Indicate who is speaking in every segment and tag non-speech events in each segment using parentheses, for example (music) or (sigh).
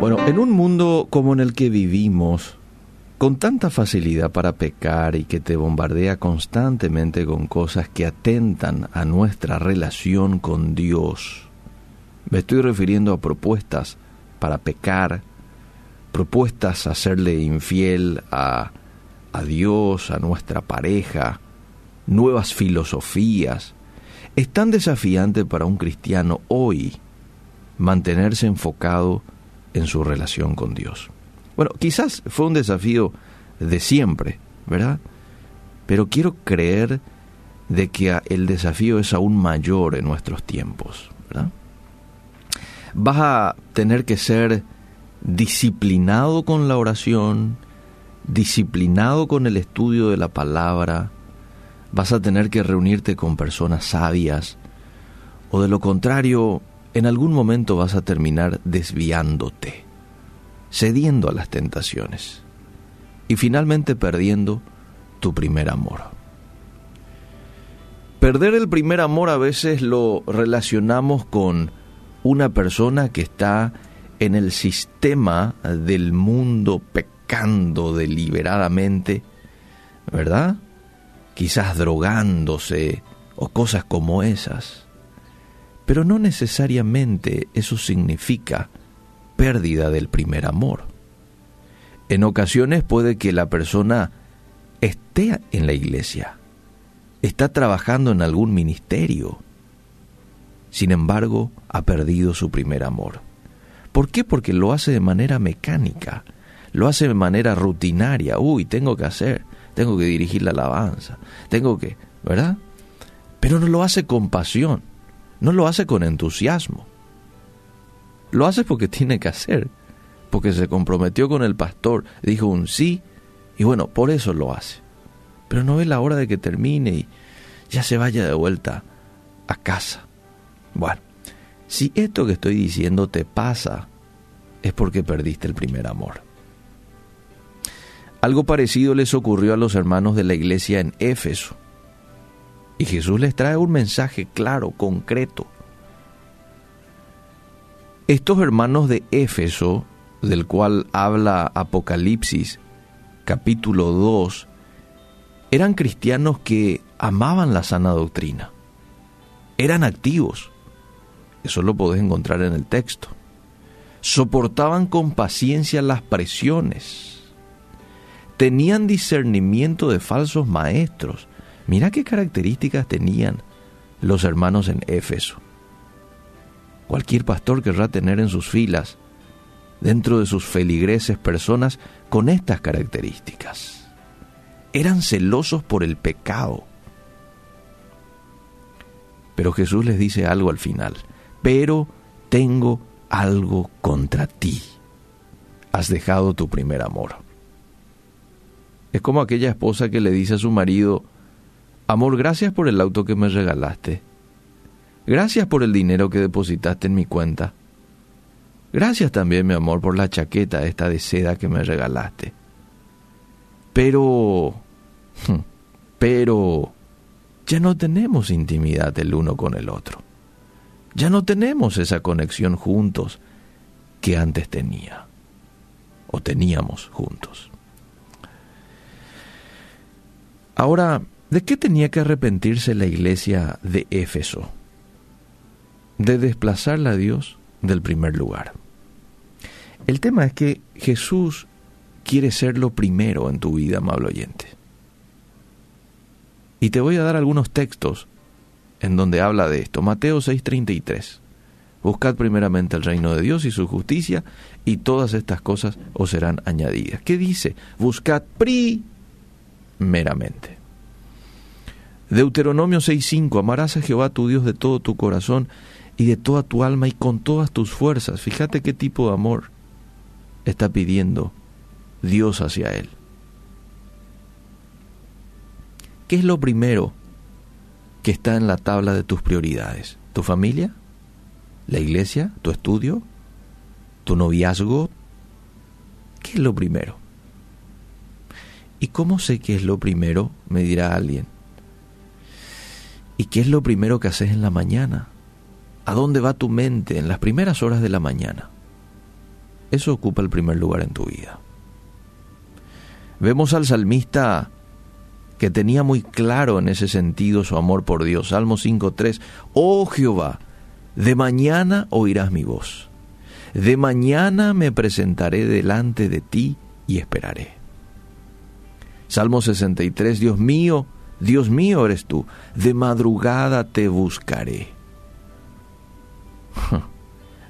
Speaker 1: Bueno, en un mundo como en el que vivimos, con tanta facilidad para pecar y que te bombardea constantemente con cosas que atentan a nuestra relación con Dios, me estoy refiriendo a propuestas para pecar, propuestas a serle infiel a, a Dios, a nuestra pareja, nuevas filosofías. Es tan desafiante para un cristiano hoy mantenerse enfocado en su relación con Dios. Bueno, quizás fue un desafío de siempre, ¿verdad? Pero quiero creer de que el desafío es aún mayor en nuestros tiempos, ¿verdad? Vas a tener que ser disciplinado con la oración, disciplinado con el estudio de la palabra, vas a tener que reunirte con personas sabias, o de lo contrario, en algún momento vas a terminar desviándote, cediendo a las tentaciones y finalmente perdiendo tu primer amor. Perder el primer amor a veces lo relacionamos con una persona que está en el sistema del mundo pecando deliberadamente, ¿verdad? Quizás drogándose o cosas como esas. Pero no necesariamente eso significa pérdida del primer amor. En ocasiones puede que la persona esté en la iglesia, está trabajando en algún ministerio, sin embargo ha perdido su primer amor. ¿Por qué? Porque lo hace de manera mecánica, lo hace de manera rutinaria. Uy, tengo que hacer, tengo que dirigir la alabanza, tengo que, ¿verdad? Pero no lo hace con pasión. No lo hace con entusiasmo. Lo hace porque (laughs) tiene que hacer, porque se comprometió con el pastor, dijo un sí, y bueno, por eso lo hace. Pero no ve la hora de que termine y ya se vaya de vuelta a casa. Bueno, si esto que estoy diciendo te pasa, es porque perdiste el primer amor. Algo parecido les ocurrió a los hermanos de la iglesia en Éfeso. Y Jesús les trae un mensaje claro, concreto. Estos hermanos de Éfeso, del cual habla Apocalipsis capítulo 2, eran cristianos que amaban la sana doctrina. Eran activos. Eso lo podés encontrar en el texto. Soportaban con paciencia las presiones. Tenían discernimiento de falsos maestros Mira qué características tenían los hermanos en Éfeso. Cualquier pastor querrá tener en sus filas, dentro de sus feligreses, personas con estas características. Eran celosos por el pecado. Pero Jesús les dice algo al final. Pero tengo algo contra ti. Has dejado tu primer amor. Es como aquella esposa que le dice a su marido, Amor, gracias por el auto que me regalaste. Gracias por el dinero que depositaste en mi cuenta. Gracias también, mi amor, por la chaqueta esta de seda que me regalaste. Pero... Pero... Ya no tenemos intimidad el uno con el otro. Ya no tenemos esa conexión juntos que antes tenía. O teníamos juntos. Ahora, ¿De qué tenía que arrepentirse la iglesia de Éfeso? De desplazarla a Dios del primer lugar. El tema es que Jesús quiere ser lo primero en tu vida, amable oyente. Y te voy a dar algunos textos en donde habla de esto. Mateo 6:33. Buscad primeramente el reino de Dios y su justicia, y todas estas cosas os serán añadidas. ¿Qué dice? Buscad primeramente. Deuteronomio 6.5, amarás a Jehová tu Dios de todo tu corazón y de toda tu alma y con todas tus fuerzas. Fíjate qué tipo de amor está pidiendo Dios hacia él. ¿Qué es lo primero que está en la tabla de tus prioridades? ¿Tu familia? ¿La iglesia? ¿Tu estudio? ¿Tu noviazgo? ¿Qué es lo primero? ¿Y cómo sé qué es lo primero? Me dirá alguien. ¿Y qué es lo primero que haces en la mañana? ¿A dónde va tu mente en las primeras horas de la mañana? eso ocupa el primer lugar en tu vida. Vemos al salmista que tenía muy claro en ese sentido su amor por Dios. Salmo 5.3, Oh Jehová, de mañana oirás mi voz. De mañana me presentaré delante de ti y esperaré. Salmo 63, Dios mío, Dios mío eres tú, de madrugada te buscaré.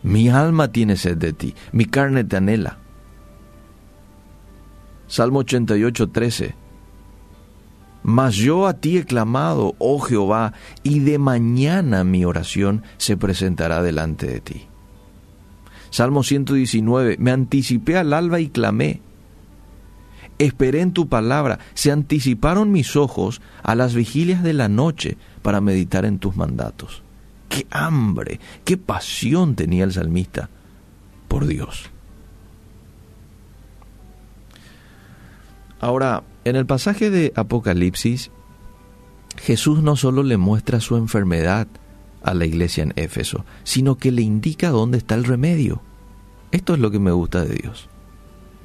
Speaker 1: Mi alma tiene sed de ti, mi carne te anhela. Salmo 88, 13. Mas yo a ti he clamado, oh Jehová, y de mañana mi oración se presentará delante de ti. Salmo 119, me anticipé al alba y clamé. Esperé en tu palabra, se anticiparon mis ojos a las vigilias de la noche para meditar en tus mandatos. Qué hambre, qué pasión tenía el salmista por Dios. Ahora, en el pasaje de Apocalipsis, Jesús no solo le muestra su enfermedad a la iglesia en Éfeso, sino que le indica dónde está el remedio. Esto es lo que me gusta de Dios.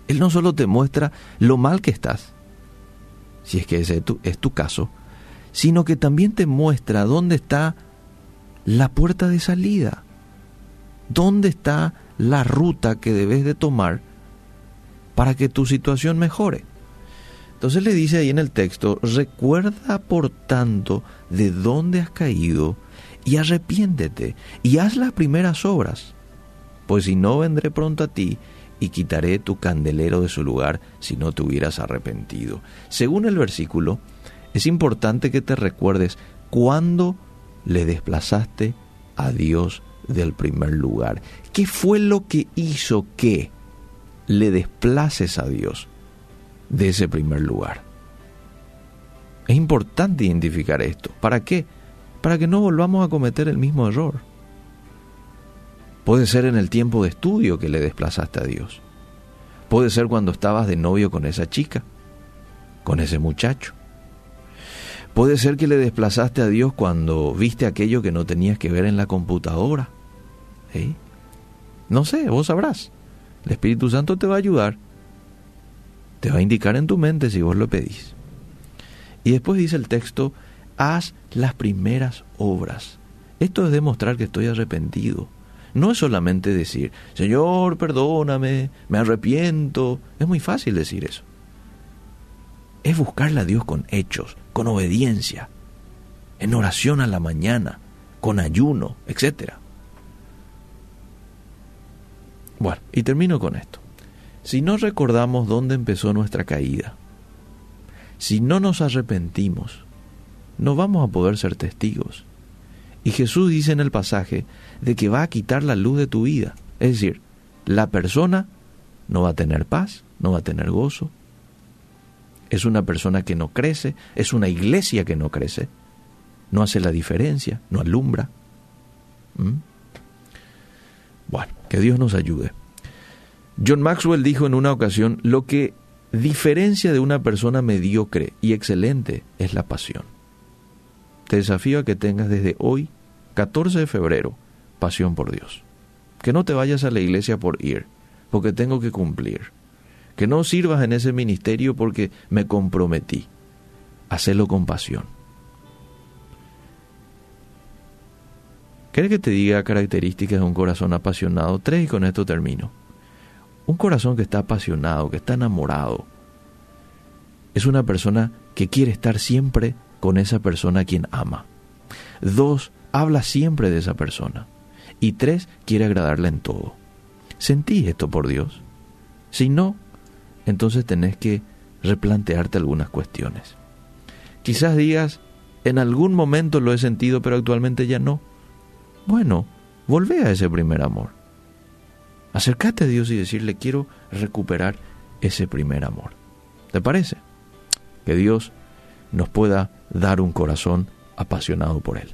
Speaker 1: Él no solo te muestra lo mal que estás, si es que ese es tu, es tu caso, sino que también te muestra dónde está la puerta de salida, dónde está la ruta que debes de tomar para que tu situación mejore. Entonces le dice ahí en el texto, recuerda por tanto de dónde has caído y arrepiéntete y haz las primeras obras, pues si no vendré pronto a ti y quitaré tu candelero de su lugar si no te hubieras arrepentido. Según el versículo, es importante que te recuerdes cuándo le desplazaste a Dios del primer lugar. ¿Qué fue lo que hizo que le desplaces a Dios? de ese primer lugar. Es importante identificar esto. ¿Para qué? Para que no volvamos a cometer el mismo error. Puede ser en el tiempo de estudio que le desplazaste a Dios. Puede ser cuando estabas de novio con esa chica, con ese muchacho. Puede ser que le desplazaste a Dios cuando viste aquello que no tenías que ver en la computadora. No sé, vos sabrás. El Espíritu Santo te va a ayudar te va a indicar en tu mente si vos lo pedís. Y después dice el texto, haz las primeras obras. Esto es demostrar que estoy arrepentido. No es solamente decir, Señor, perdóname, me arrepiento. Es muy fácil decir eso. Es buscarle a Dios con hechos, con obediencia, en oración a la mañana, con ayuno, etc. Bueno, y termino con esto. Si no recordamos dónde empezó nuestra caída, si no nos arrepentimos, no vamos a poder ser testigos. Y Jesús dice en el pasaje de que va a quitar la luz de tu vida. Es decir, la persona no va a tener paz, no va a tener gozo. Es una persona que no crece, es una iglesia que no crece, no hace la diferencia, no alumbra. ¿Mm? Bueno, que Dios nos ayude. John Maxwell dijo en una ocasión, lo que diferencia de una persona mediocre y excelente es la pasión. Te desafío a que tengas desde hoy, 14 de febrero, pasión por Dios. Que no te vayas a la iglesia por ir, porque tengo que cumplir. Que no sirvas en ese ministerio porque me comprometí. Hacelo con pasión. ¿Quieres que te diga características de un corazón apasionado? Tres y con esto termino. Un corazón que está apasionado, que está enamorado, es una persona que quiere estar siempre con esa persona a quien ama. Dos, habla siempre de esa persona. Y tres, quiere agradarla en todo. ¿Sentí esto por Dios? Si no, entonces tenés que replantearte algunas cuestiones. Quizás digas, en algún momento lo he sentido, pero actualmente ya no. Bueno, volvé a ese primer amor. Acércate a Dios y decirle, quiero recuperar ese primer amor. ¿Te parece? Que Dios nos pueda dar un corazón apasionado por Él.